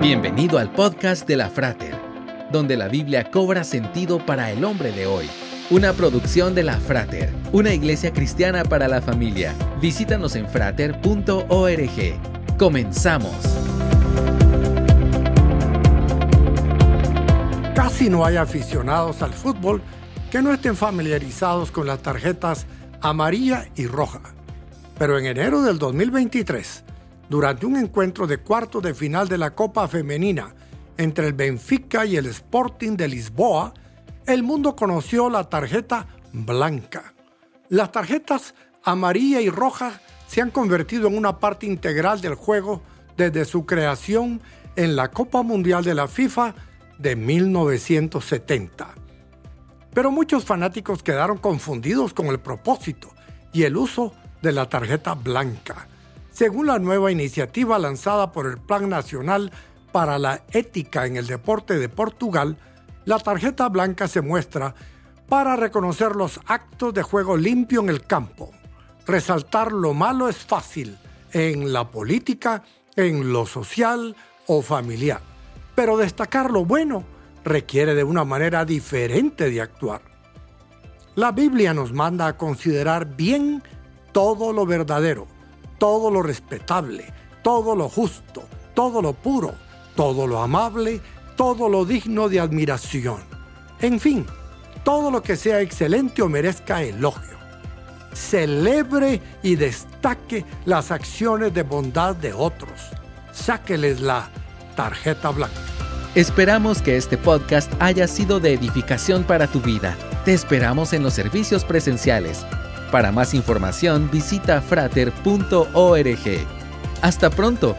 Bienvenido al podcast de la Frater, donde la Biblia cobra sentido para el hombre de hoy. Una producción de la Frater, una iglesia cristiana para la familia. Visítanos en frater.org. Comenzamos. Casi no hay aficionados al fútbol que no estén familiarizados con las tarjetas amarilla y roja. Pero en enero del 2023, durante un encuentro de cuarto de final de la Copa Femenina entre el Benfica y el Sporting de Lisboa, el mundo conoció la tarjeta blanca. Las tarjetas amarilla y roja se han convertido en una parte integral del juego desde su creación en la Copa Mundial de la FIFA de 1970. Pero muchos fanáticos quedaron confundidos con el propósito y el uso de la tarjeta blanca según la nueva iniciativa lanzada por el Plan Nacional para la Ética en el Deporte de Portugal, la tarjeta blanca se muestra para reconocer los actos de juego limpio en el campo. Resaltar lo malo es fácil en la política, en lo social o familiar, pero destacar lo bueno requiere de una manera diferente de actuar. La Biblia nos manda a considerar bien todo lo verdadero todo lo respetable, todo lo justo, todo lo puro, todo lo amable, todo lo digno de admiración. En fin, todo lo que sea excelente o merezca elogio. Celebre y destaque las acciones de bondad de otros. Sáqueles la tarjeta blanca. Esperamos que este podcast haya sido de edificación para tu vida. Te esperamos en los servicios presenciales para más información visita frater.org. Hasta pronto